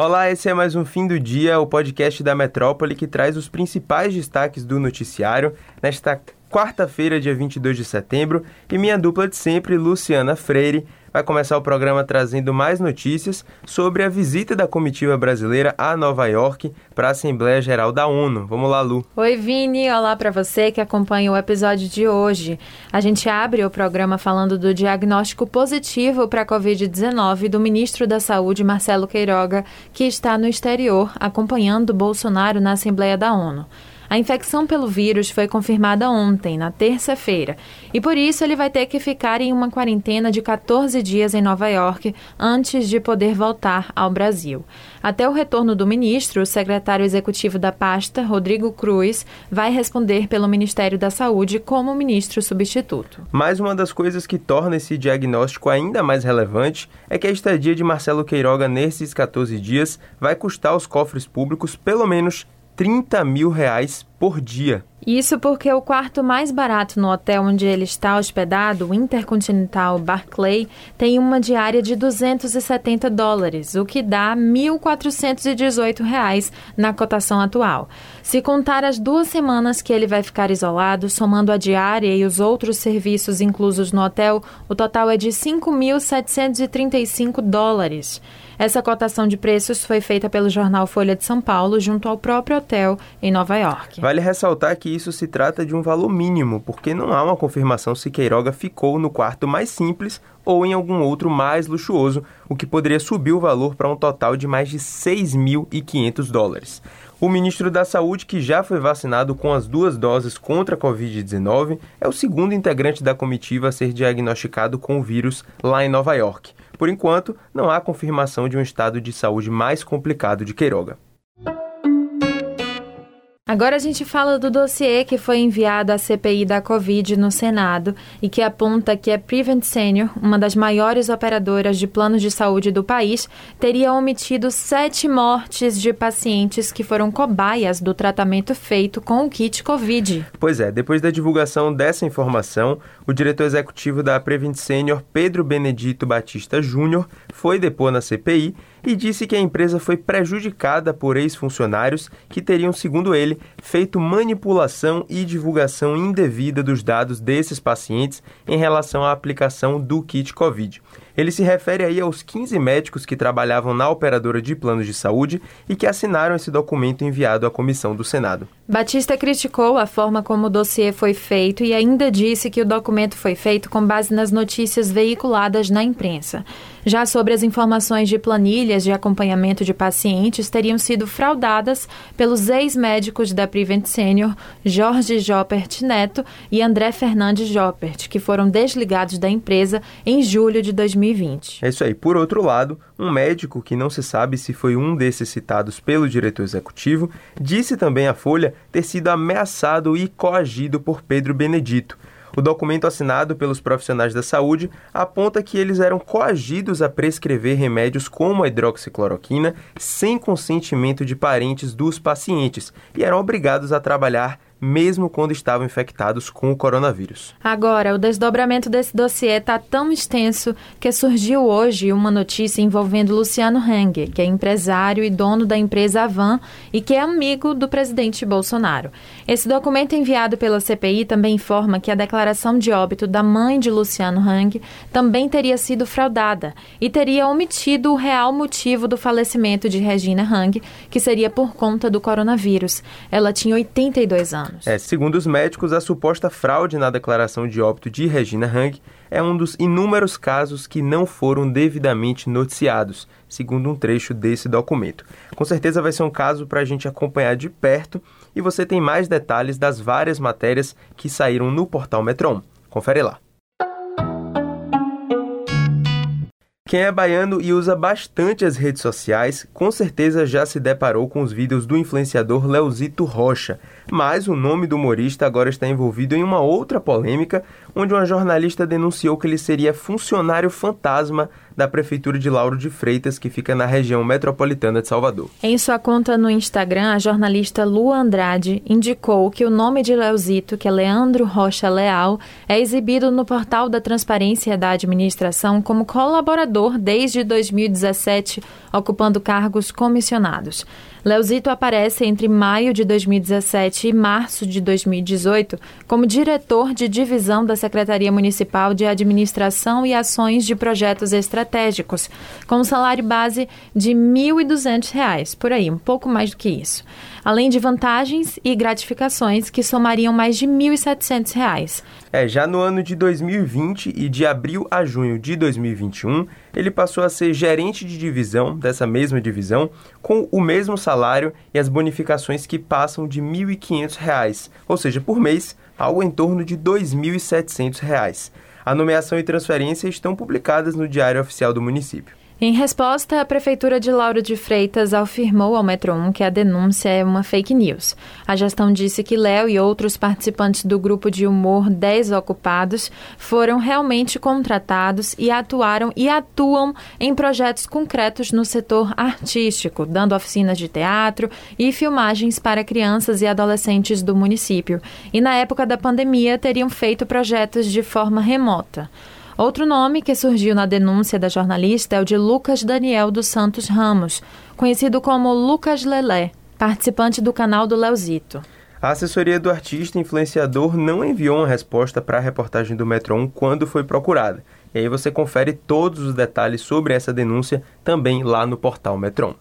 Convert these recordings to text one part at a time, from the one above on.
Olá, esse é mais um Fim do Dia, o podcast da Metrópole que traz os principais destaques do noticiário nesta quarta-feira, dia 22 de setembro, e minha dupla de sempre, Luciana Freire, vai começar o programa trazendo mais notícias sobre a visita da comitiva brasileira a Nova York para a Assembleia Geral da ONU. Vamos lá, Lu. Oi, Vini. Olá para você que acompanha o episódio de hoje. A gente abre o programa falando do diagnóstico positivo para a Covid-19 do ministro da Saúde, Marcelo Queiroga, que está no exterior acompanhando Bolsonaro na Assembleia da ONU. A infecção pelo vírus foi confirmada ontem, na terça-feira, e por isso ele vai ter que ficar em uma quarentena de 14 dias em Nova York antes de poder voltar ao Brasil. Até o retorno do ministro, o secretário executivo da pasta, Rodrigo Cruz, vai responder pelo Ministério da Saúde como ministro substituto. Mais uma das coisas que torna esse diagnóstico ainda mais relevante é que a estadia de Marcelo Queiroga nesses 14 dias vai custar aos cofres públicos pelo menos 30 mil reais por dia. Isso porque o quarto mais barato no hotel onde ele está hospedado, o Intercontinental Barclay, tem uma diária de 270 dólares, o que dá 1.418 reais na cotação atual. Se contar as duas semanas que ele vai ficar isolado, somando a diária e os outros serviços inclusos no hotel, o total é de 5.735 dólares. Essa cotação de preços foi feita pelo jornal Folha de São Paulo junto ao próprio hotel em Nova York. Vale ressaltar que isso se trata de um valor mínimo, porque não há uma confirmação se Queiroga ficou no quarto mais simples ou em algum outro mais luxuoso, o que poderia subir o valor para um total de mais de 6.500 dólares. O ministro da Saúde, que já foi vacinado com as duas doses contra a Covid-19, é o segundo integrante da comitiva a ser diagnosticado com o vírus lá em Nova York. Por enquanto, não há confirmação de um estado de saúde mais complicado de Queiroga. Agora a gente fala do dossiê que foi enviado à CPI da Covid no Senado e que aponta que a Prevent Senior, uma das maiores operadoras de planos de saúde do país, teria omitido sete mortes de pacientes que foram cobaias do tratamento feito com o kit Covid. Pois é, depois da divulgação dessa informação, o diretor executivo da Prevent Senior, Pedro Benedito Batista Júnior, foi depor na CPI e disse que a empresa foi prejudicada por ex-funcionários que teriam, segundo ele, feito manipulação e divulgação indevida dos dados desses pacientes em relação à aplicação do kit Covid. Ele se refere aí aos 15 médicos que trabalhavam na operadora de planos de saúde e que assinaram esse documento enviado à comissão do Senado. Batista criticou a forma como o dossiê foi feito e ainda disse que o documento foi feito com base nas notícias veiculadas na imprensa. Já sobre as informações de planilhas de acompanhamento de pacientes teriam sido fraudadas pelos ex-médicos da Prevent Senior, Jorge Joppert Neto e André Fernandes Joppert, que foram desligados da empresa em julho de 2020. É isso aí. Por outro lado, um médico que não se sabe se foi um desses citados pelo diretor executivo, disse também à Folha ter sido ameaçado e coagido por Pedro Benedito o documento assinado pelos profissionais da saúde aponta que eles eram coagidos a prescrever remédios como a hidroxicloroquina sem consentimento de parentes dos pacientes e eram obrigados a trabalhar mesmo quando estavam infectados com o coronavírus. Agora, o desdobramento desse dossiê está tão extenso que surgiu hoje uma notícia envolvendo Luciano Hang, que é empresário e dono da empresa Avan e que é amigo do presidente Bolsonaro. Esse documento enviado pela CPI também informa que a declaração de óbito da mãe de Luciano Hang também teria sido fraudada e teria omitido o real motivo do falecimento de Regina Hang, que seria por conta do coronavírus. Ela tinha 82 anos anos. É, segundo os médicos, a suposta fraude na declaração de óbito de Regina Hang é um dos inúmeros casos que não foram devidamente noticiados, segundo um trecho desse documento. Com certeza vai ser um caso para a gente acompanhar de perto e você tem mais detalhes das várias matérias que saíram no portal Metron. Confere lá. Quem é baiano e usa bastante as redes sociais, com certeza já se deparou com os vídeos do influenciador Leozito Rocha, Mas o nome do humorista agora está envolvido em uma outra polêmica, onde uma jornalista denunciou que ele seria funcionário fantasma da Prefeitura de Lauro de Freitas, que fica na região metropolitana de Salvador. Em sua conta no Instagram, a jornalista Lu Andrade indicou que o nome de Leozito, que é Leandro Rocha Leal, é exibido no portal da Transparência da Administração como colaborador desde 2017, ocupando cargos comissionados. Leozito aparece entre maio de 2017 e março de 2018 como diretor de divisão da Secretaria Municipal de Administração e Ações de Projetos Estratégicos, com um salário base de R$ 1.200, por aí, um pouco mais do que isso além de vantagens e gratificações que somariam mais de R$ 1.700. É, já no ano de 2020 e de abril a junho de 2021, ele passou a ser gerente de divisão dessa mesma divisão, com o mesmo salário e as bonificações que passam de R$ 1.500, ou seja, por mês, algo em torno de R$ 2.700. A nomeação e transferência estão publicadas no Diário Oficial do município. Em resposta, a Prefeitura de Lauro de Freitas afirmou ao Metro 1 que a denúncia é uma fake news. A gestão disse que Léo e outros participantes do grupo de humor 10 Ocupados foram realmente contratados e atuaram e atuam em projetos concretos no setor artístico, dando oficinas de teatro e filmagens para crianças e adolescentes do município. E na época da pandemia teriam feito projetos de forma remota. Outro nome que surgiu na denúncia da jornalista é o de Lucas Daniel dos Santos Ramos, conhecido como Lucas Lelé, participante do canal do Leozito. A assessoria do artista influenciador não enviou uma resposta para a reportagem do Metro 1 quando foi procurada. E aí você confere todos os detalhes sobre essa denúncia também lá no portal Metron.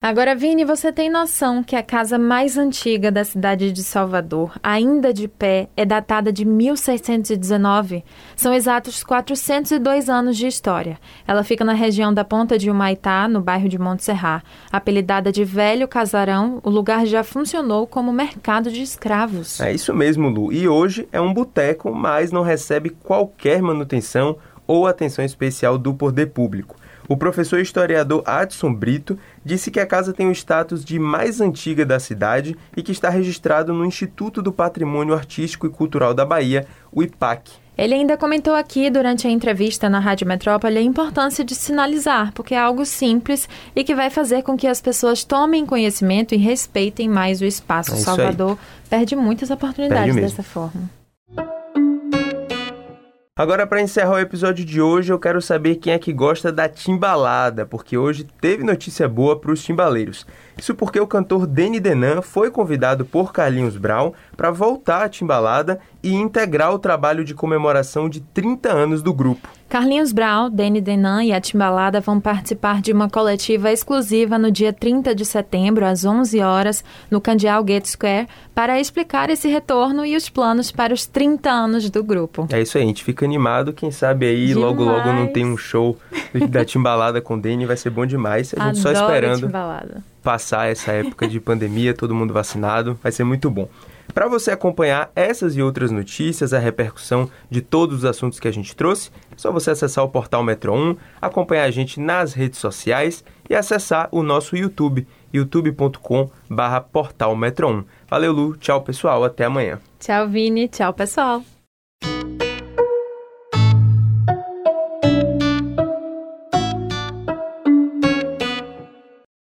Agora, Vini, você tem noção que a casa mais antiga da cidade de Salvador, ainda de pé, é datada de 1619? São exatos 402 anos de história. Ela fica na região da Ponta de Humaitá, no bairro de Montserrat. Apelidada de Velho Casarão, o lugar já funcionou como mercado de escravos. É isso mesmo, Lu. E hoje é um boteco, mas não recebe qualquer manutenção ou atenção especial do poder público. O professor historiador Adson Brito disse que a casa tem o status de mais antiga da cidade e que está registrado no Instituto do Patrimônio Artístico e Cultural da Bahia, o IPAC. Ele ainda comentou aqui durante a entrevista na Rádio Metrópole a importância de sinalizar, porque é algo simples e que vai fazer com que as pessoas tomem conhecimento e respeitem mais o espaço. É Salvador aí. perde muitas oportunidades perde dessa forma. Agora, para encerrar o episódio de hoje, eu quero saber quem é que gosta da timbalada, porque hoje teve notícia boa para os timbaleiros. Isso porque o cantor Danny Denan foi convidado por Carlinhos Brown para voltar à timbalada e integrar o trabalho de comemoração de 30 anos do grupo. Carlinhos Brown, Danny Denan e a Timbalada vão participar de uma coletiva exclusiva no dia 30 de setembro, às 11 horas, no Candial Gate Square, para explicar esse retorno e os planos para os 30 anos do grupo. É isso aí, a gente fica animado. Quem sabe aí demais. logo logo não tem um show da Timbalada com Danny, vai ser bom demais. A gente Adoro só esperando passar essa época de pandemia, todo mundo vacinado, vai ser muito bom. Para você acompanhar essas e outras notícias, a repercussão de todos os assuntos que a gente trouxe, é só você acessar o portal Metro 1, acompanhar a gente nas redes sociais e acessar o nosso YouTube, youtube.com/portal Metro 1. Valeu, Lu. Tchau, pessoal. Até amanhã. Tchau, Vini. Tchau, pessoal.